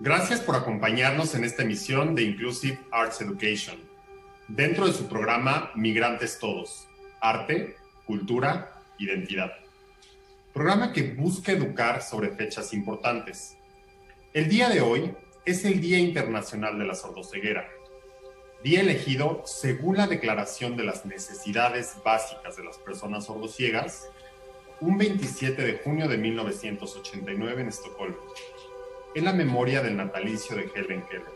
Gracias por acompañarnos en esta emisión de Inclusive Arts Education, dentro de su programa Migrantes Todos, Arte, Cultura, Identidad. Programa que busca educar sobre fechas importantes. El día de hoy es el Día Internacional de la Sordoceguera, día elegido según la Declaración de las Necesidades Básicas de las Personas Sordociegas, un 27 de junio de 1989 en Estocolmo en la memoria del natalicio de Helen Keller,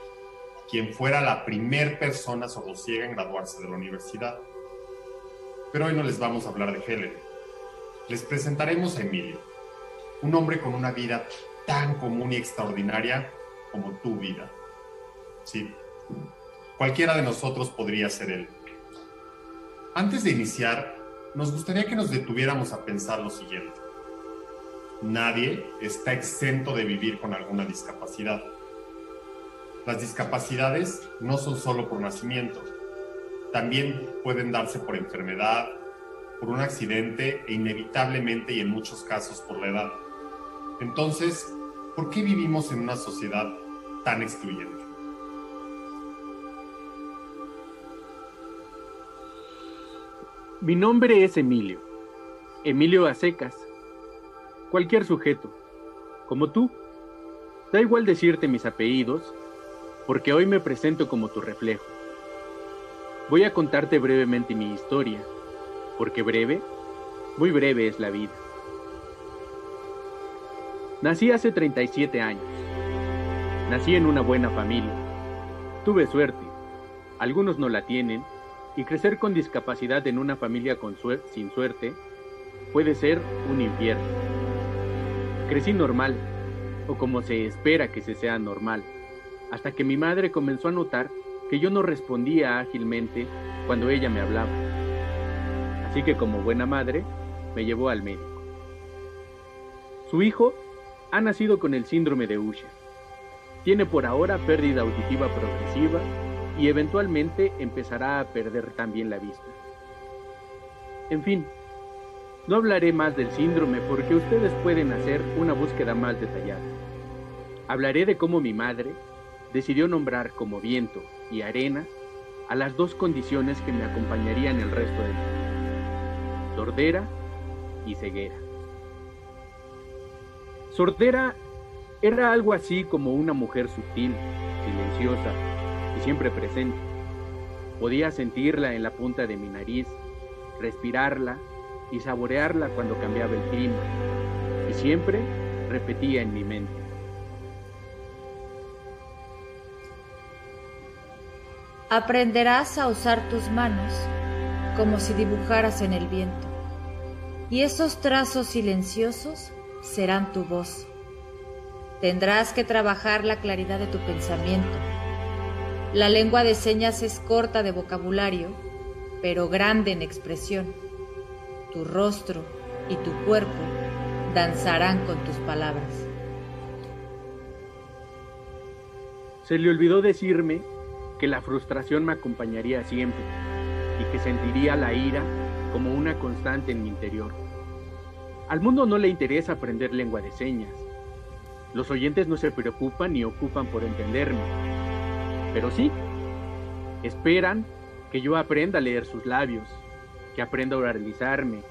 quien fuera la primer persona sordociega en graduarse de la universidad. Pero hoy no les vamos a hablar de Helen. Les presentaremos a Emilio, un hombre con una vida tan común y extraordinaria como tu vida. Sí, cualquiera de nosotros podría ser él. Antes de iniciar, nos gustaría que nos detuviéramos a pensar lo siguiente nadie está exento de vivir con alguna discapacidad. Las discapacidades no son solo por nacimiento, también pueden darse por enfermedad, por un accidente e inevitablemente y en muchos casos por la edad. Entonces, ¿por qué vivimos en una sociedad tan excluyente? Mi nombre es Emilio, Emilio Acecas cualquier sujeto, como tú. Da igual decirte mis apellidos, porque hoy me presento como tu reflejo. Voy a contarte brevemente mi historia, porque breve, muy breve es la vida. Nací hace 37 años. Nací en una buena familia. Tuve suerte. Algunos no la tienen, y crecer con discapacidad en una familia sin suerte puede ser un infierno. Crecí normal, o como se espera que se sea normal, hasta que mi madre comenzó a notar que yo no respondía ágilmente cuando ella me hablaba. Así que como buena madre, me llevó al médico. Su hijo ha nacido con el síndrome de Usher. Tiene por ahora pérdida auditiva progresiva y eventualmente empezará a perder también la vista. En fin, no hablaré más del síndrome porque ustedes pueden hacer una búsqueda más detallada. Hablaré de cómo mi madre decidió nombrar como viento y arena a las dos condiciones que me acompañarían el resto del vida. Sordera y ceguera. Sordera era algo así como una mujer sutil, silenciosa y siempre presente. Podía sentirla en la punta de mi nariz, respirarla y saborearla cuando cambiaba el clima. Y siempre repetía en mi mente. Aprenderás a usar tus manos como si dibujaras en el viento. Y esos trazos silenciosos serán tu voz. Tendrás que trabajar la claridad de tu pensamiento. La lengua de señas es corta de vocabulario, pero grande en expresión tu rostro y tu cuerpo danzarán con tus palabras. Se le olvidó decirme que la frustración me acompañaría siempre y que sentiría la ira como una constante en mi interior. Al mundo no le interesa aprender lengua de señas. Los oyentes no se preocupan ni ocupan por entenderme. Pero sí, esperan que yo aprenda a leer sus labios, que aprenda a oralizarme,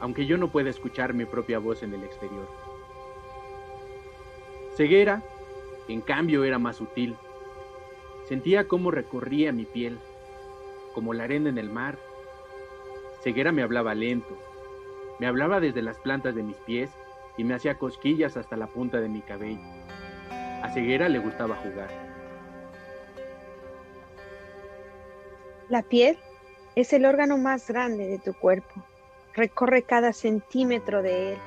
aunque yo no pueda escuchar mi propia voz en el exterior. Ceguera, en cambio, era más sutil. Sentía cómo recorría mi piel, como la arena en el mar. Ceguera me hablaba lento, me hablaba desde las plantas de mis pies y me hacía cosquillas hasta la punta de mi cabello. A Ceguera le gustaba jugar. La piel es el órgano más grande de tu cuerpo. Recorre cada centímetro de él.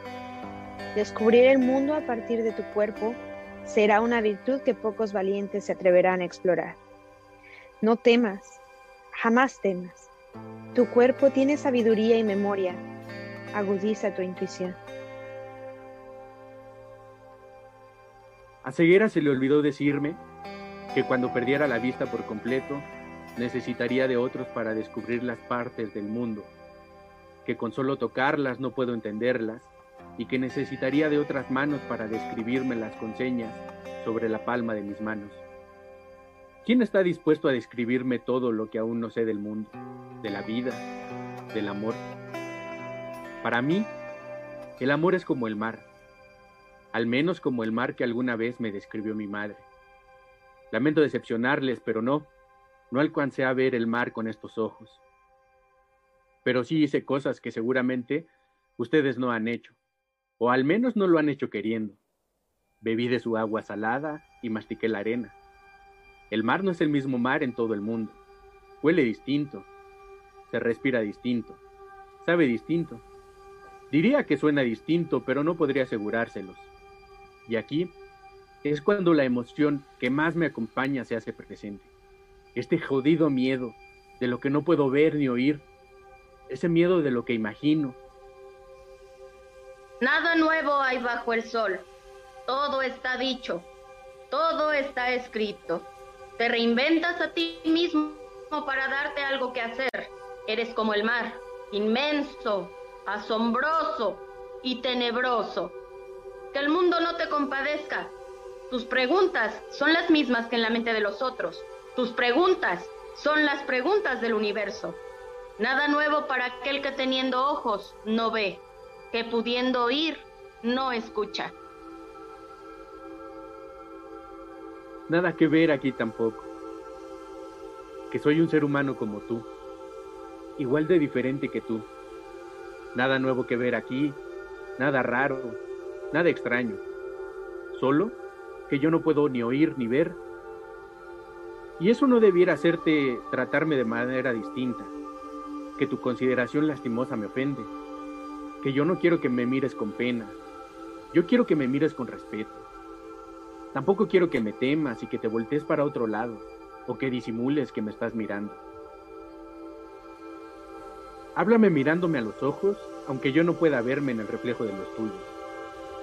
Descubrir el mundo a partir de tu cuerpo será una virtud que pocos valientes se atreverán a explorar. No temas, jamás temas. Tu cuerpo tiene sabiduría y memoria. Agudiza tu intuición. A Ceguera se le olvidó decirme que cuando perdiera la vista por completo, necesitaría de otros para descubrir las partes del mundo, que con solo tocarlas no puedo entenderlas, y que necesitaría de otras manos para describírmelas con señas, sobre la palma de mis manos. ¿Quién está dispuesto a describirme todo lo que aún no sé del mundo, de la vida, del amor? Para mí, el amor es como el mar, al menos como el mar que alguna vez me describió mi madre. Lamento decepcionarles, pero no, no alcancé a ver el mar con estos ojos. Pero sí hice cosas que seguramente ustedes no han hecho, o al menos no lo han hecho queriendo. Bebí de su agua salada y mastiqué la arena. El mar no es el mismo mar en todo el mundo. Huele distinto, se respira distinto, sabe distinto. Diría que suena distinto, pero no podría asegurárselos. Y aquí es cuando la emoción que más me acompaña se hace presente. Este jodido miedo de lo que no puedo ver ni oír. Ese miedo de lo que imagino. Nada nuevo hay bajo el sol. Todo está dicho. Todo está escrito. Te reinventas a ti mismo para darte algo que hacer. Eres como el mar, inmenso, asombroso y tenebroso. Que el mundo no te compadezca. Tus preguntas son las mismas que en la mente de los otros. Tus preguntas son las preguntas del universo. Nada nuevo para aquel que teniendo ojos no ve, que pudiendo oír no escucha. Nada que ver aquí tampoco. Que soy un ser humano como tú, igual de diferente que tú. Nada nuevo que ver aquí, nada raro, nada extraño. Solo que yo no puedo ni oír ni ver. Y eso no debiera hacerte tratarme de manera distinta, que tu consideración lastimosa me ofende, que yo no quiero que me mires con pena, yo quiero que me mires con respeto. Tampoco quiero que me temas y que te voltees para otro lado o que disimules que me estás mirando. Háblame mirándome a los ojos, aunque yo no pueda verme en el reflejo de los tuyos,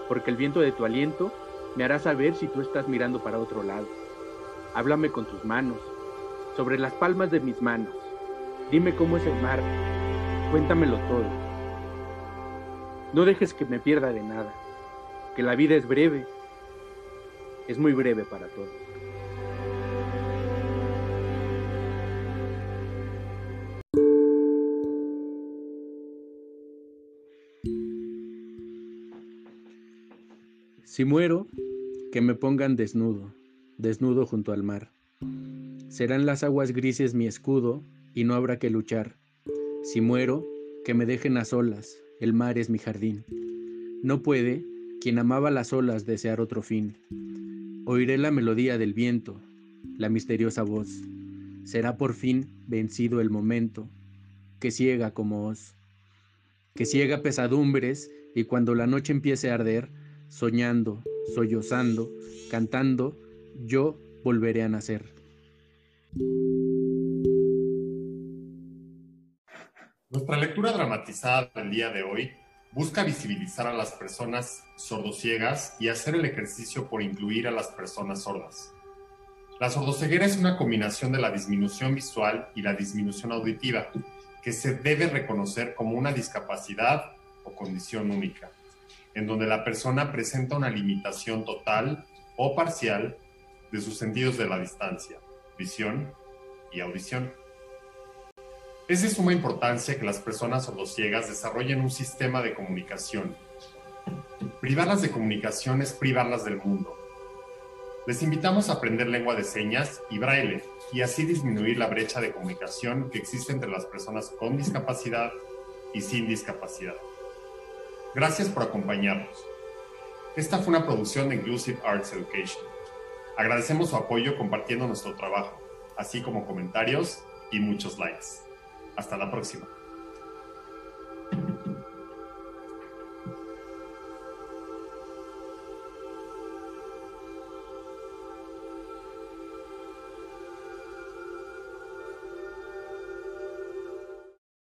porque el viento de tu aliento me hará saber si tú estás mirando para otro lado. Háblame con tus manos, sobre las palmas de mis manos. Dime cómo es el mar, cuéntamelo todo. No dejes que me pierda de nada, que la vida es breve es muy breve para todos. Si muero, que me pongan desnudo, desnudo junto al mar. Serán las aguas grises mi escudo y no habrá que luchar. Si muero, que me dejen a solas, el mar es mi jardín. No puede quien amaba las olas desear otro fin. Oiré la melodía del viento, la misteriosa voz. Será por fin vencido el momento, que ciega como os, que ciega pesadumbres y cuando la noche empiece a arder, soñando, sollozando, cantando, yo volveré a nacer. Nuestra lectura dramatizada del día de hoy busca visibilizar a las personas sordociegas y hacer el ejercicio por incluir a las personas sordas. La sordoceguera es una combinación de la disminución visual y la disminución auditiva, que se debe reconocer como una discapacidad o condición única, en donde la persona presenta una limitación total o parcial de sus sentidos de la distancia, visión y audición. Es de suma importancia que las personas sordociegas desarrollen un sistema de comunicación. Privarlas de comunicación es privarlas del mundo. Les invitamos a aprender lengua de señas y braille y así disminuir la brecha de comunicación que existe entre las personas con discapacidad y sin discapacidad. Gracias por acompañarnos. Esta fue una producción de Inclusive Arts Education. Agradecemos su apoyo compartiendo nuestro trabajo, así como comentarios y muchos likes. Hasta la próxima.